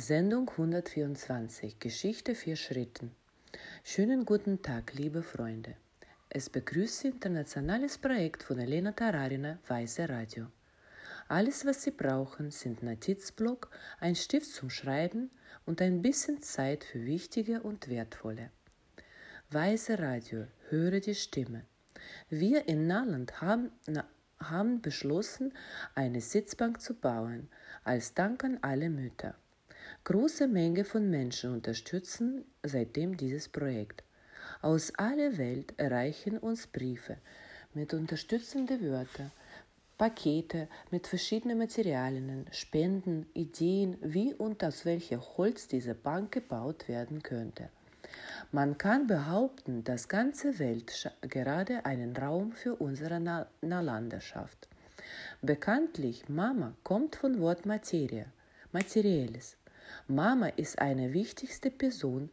Sendung 124 Geschichte vier Schritten. Schönen guten Tag, liebe Freunde. Es begrüßt internationales Projekt von Elena Tararina, Weiße Radio. Alles, was Sie brauchen, sind Notizblock, ein Stift zum Schreiben und ein bisschen Zeit für wichtige und wertvolle. Weiße Radio, höre die Stimme. Wir in Naland haben, haben beschlossen, eine Sitzbank zu bauen, als Dank an alle Mütter. Große Menge von Menschen unterstützen seitdem dieses Projekt. Aus aller Welt erreichen uns Briefe mit unterstützenden Wörtern, Pakete mit verschiedenen Materialien, Spenden, Ideen, wie und aus welchem Holz diese Bank gebaut werden könnte. Man kann behaupten, dass ganze Welt gerade einen Raum für unsere Nalanda schafft. Bekanntlich, Mama kommt von Wort Materie, Materielles. Mama ist eine wichtigste Person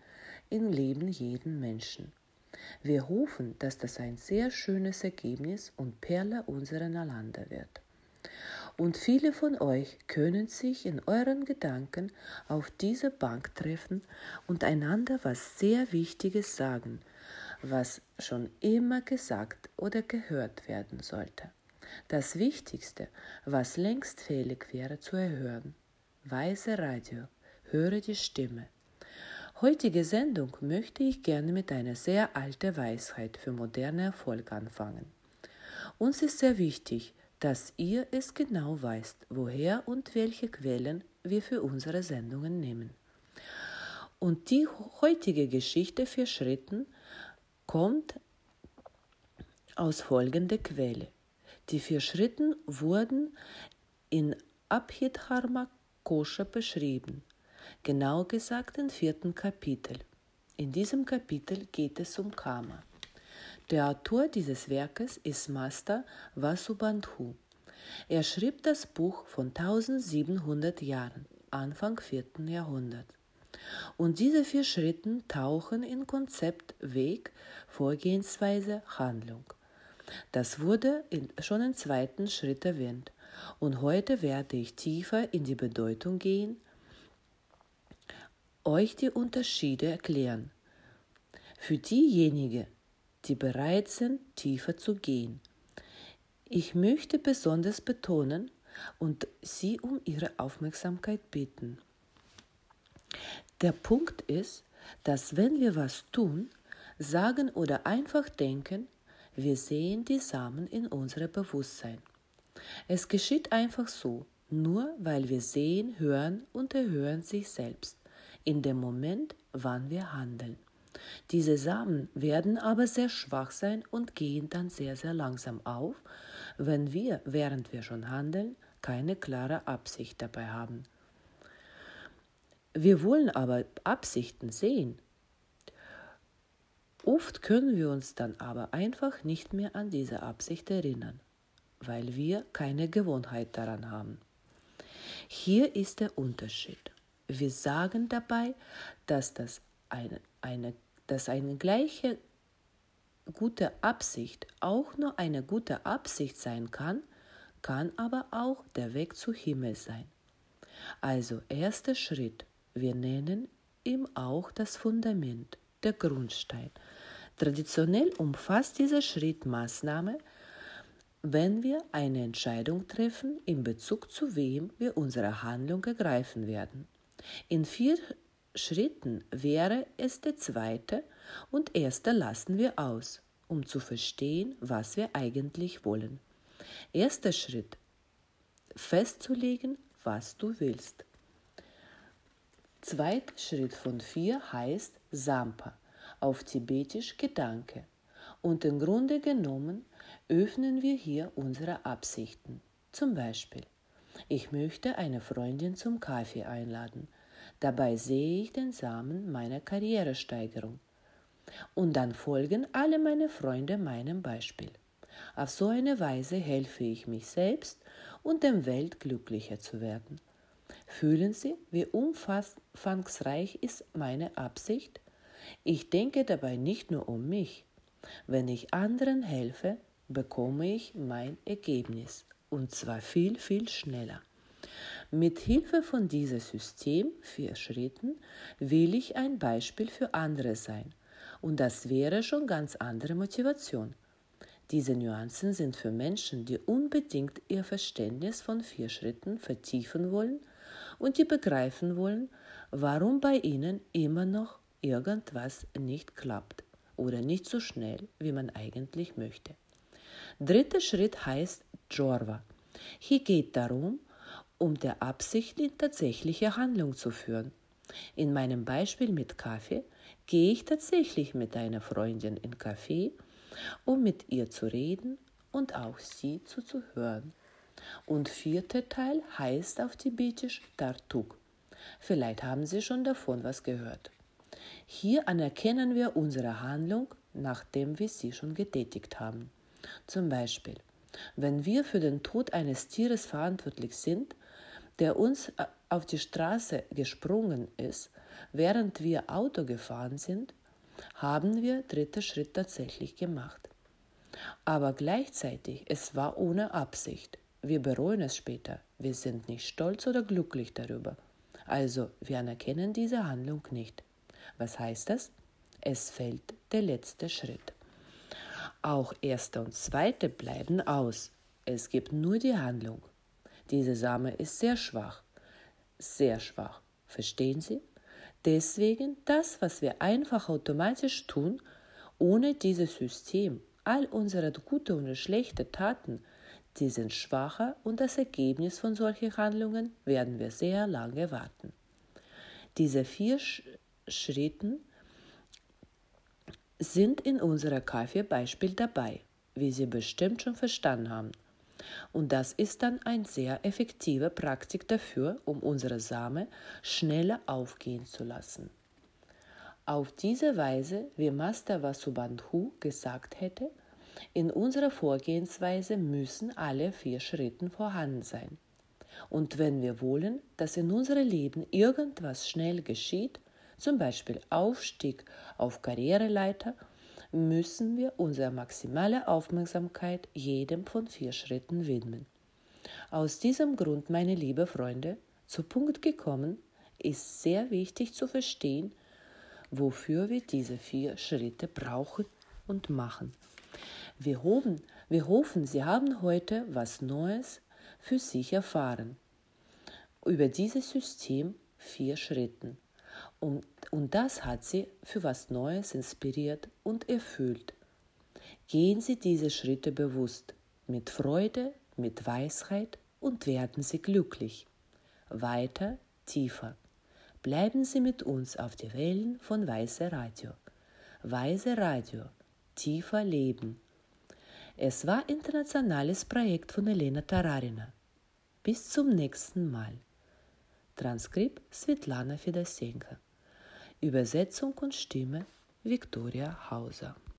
im Leben jeden Menschen. Wir hoffen, dass das ein sehr schönes Ergebnis und Perle unserer Nalanda wird. Und viele von euch können sich in euren Gedanken auf diese Bank treffen und einander was sehr Wichtiges sagen, was schon immer gesagt oder gehört werden sollte. Das Wichtigste, was längst fähig wäre zu erhören. Weise Radio höre die Stimme. Heutige Sendung möchte ich gerne mit einer sehr alten Weisheit für moderne Erfolg anfangen. Uns ist sehr wichtig, dass ihr es genau weißt, woher und welche Quellen wir für unsere Sendungen nehmen. Und die heutige Geschichte für Schritten kommt aus folgender Quelle. Die vier Schritten wurden in Abhidharma Kosha beschrieben genau gesagt im vierten Kapitel. In diesem Kapitel geht es um Karma. Der Autor dieses Werkes ist Master Vasubandhu. Er schrieb das Buch von 1700 Jahren, Anfang 4. Jahrhundert. Und diese vier Schritte tauchen in Konzept, Weg, Vorgehensweise, Handlung. Das wurde in, schon im zweiten Schritt erwähnt. Und heute werde ich tiefer in die Bedeutung gehen euch die Unterschiede erklären. Für diejenigen, die bereit sind, tiefer zu gehen. Ich möchte besonders betonen und Sie um Ihre Aufmerksamkeit bitten. Der Punkt ist, dass wenn wir was tun, sagen oder einfach denken, wir sehen die Samen in unserem Bewusstsein. Es geschieht einfach so, nur weil wir sehen, hören und erhören sich selbst in dem Moment, wann wir handeln. Diese Samen werden aber sehr schwach sein und gehen dann sehr, sehr langsam auf, wenn wir, während wir schon handeln, keine klare Absicht dabei haben. Wir wollen aber Absichten sehen. Oft können wir uns dann aber einfach nicht mehr an diese Absicht erinnern, weil wir keine Gewohnheit daran haben. Hier ist der Unterschied. Wir sagen dabei, dass das eine, eine, dass eine gleiche gute Absicht auch nur eine gute Absicht sein kann, kann aber auch der Weg zu Himmel sein. Also erster Schritt, wir nennen ihm auch das Fundament, der Grundstein. Traditionell umfasst dieser Schritt Maßnahme, wenn wir eine Entscheidung treffen in Bezug zu wem wir unsere Handlung ergreifen werden. In vier Schritten wäre es der zweite und erste lassen wir aus, um zu verstehen, was wir eigentlich wollen. Erster Schritt. Festzulegen, was du willst. Zweiter Schritt von vier heißt Sampa, auf Tibetisch Gedanke. Und im Grunde genommen öffnen wir hier unsere Absichten. Zum Beispiel, ich möchte eine Freundin zum Kaffee einladen. Dabei sehe ich den Samen meiner Karrieresteigerung. Und dann folgen alle meine Freunde meinem Beispiel. Auf so eine Weise helfe ich mich selbst und dem Welt glücklicher zu werden. Fühlen Sie, wie umfangreich ist meine Absicht? Ich denke dabei nicht nur um mich. Wenn ich anderen helfe, bekomme ich mein Ergebnis, und zwar viel, viel schneller. Mit Hilfe von diesem System, vier Schritten, will ich ein Beispiel für andere sein. Und das wäre schon ganz andere Motivation. Diese Nuancen sind für Menschen, die unbedingt ihr Verständnis von vier Schritten vertiefen wollen und die begreifen wollen, warum bei ihnen immer noch irgendwas nicht klappt oder nicht so schnell, wie man eigentlich möchte. Dritter Schritt heißt Jorva. Hier geht darum, um der Absicht in tatsächliche Handlung zu führen. In meinem Beispiel mit Kaffee gehe ich tatsächlich mit einer Freundin in Kaffee um mit ihr zu reden und auch sie zuzuhören. Und vierter Teil heißt auf Tibetisch Tartuk. Vielleicht haben Sie schon davon was gehört. Hier anerkennen wir unsere Handlung, nachdem wir sie schon getätigt haben. Zum Beispiel, wenn wir für den Tod eines Tieres verantwortlich sind, der uns äh, auf die Straße gesprungen ist, während wir Auto gefahren sind, haben wir dritter Schritt tatsächlich gemacht. Aber gleichzeitig, es war ohne Absicht. Wir bereuen es später. Wir sind nicht stolz oder glücklich darüber. Also, wir anerkennen diese Handlung nicht. Was heißt das? Es fällt der letzte Schritt. Auch erster und zweiter bleiben aus. Es gibt nur die Handlung. Diese Same ist sehr schwach. Sehr schwach. Verstehen Sie? Deswegen das, was wir einfach automatisch tun, ohne dieses System, all unsere gute und schlechte Taten, die sind schwacher und das Ergebnis von solchen Handlungen werden wir sehr lange warten. Diese vier Sch Schritten sind in unserer Kaffeebeispiel dabei, wie Sie bestimmt schon verstanden haben. Und das ist dann eine sehr effektive Praktik dafür, um unsere Same schneller aufgehen zu lassen. Auf diese Weise, wie Master Vasubandhu gesagt hätte, in unserer Vorgehensweise müssen alle vier Schritte vorhanden sein. Und wenn wir wollen, dass in unserem Leben irgendwas schnell geschieht, zum Beispiel Aufstieg auf Karriereleiter müssen wir unsere maximale Aufmerksamkeit jedem von vier Schritten widmen. Aus diesem Grund, meine lieben Freunde, zu Punkt gekommen, ist sehr wichtig zu verstehen, wofür wir diese vier Schritte brauchen und machen. Wir hoffen, wir hoffen, Sie haben heute was Neues für sich erfahren über dieses System vier Schritten. Und, und das hat sie für was Neues inspiriert und erfüllt. Gehen Sie diese Schritte bewusst, mit Freude, mit Weisheit und werden Sie glücklich. Weiter, tiefer. Bleiben Sie mit uns auf die Wellen von Weiße Radio. Weiße Radio, tiefer Leben. Es war internationales Projekt von Elena Tararina. Bis zum nächsten Mal. Transkript Svetlana Fedosenko. Übersetzung und Stimme Viktoria Hauser.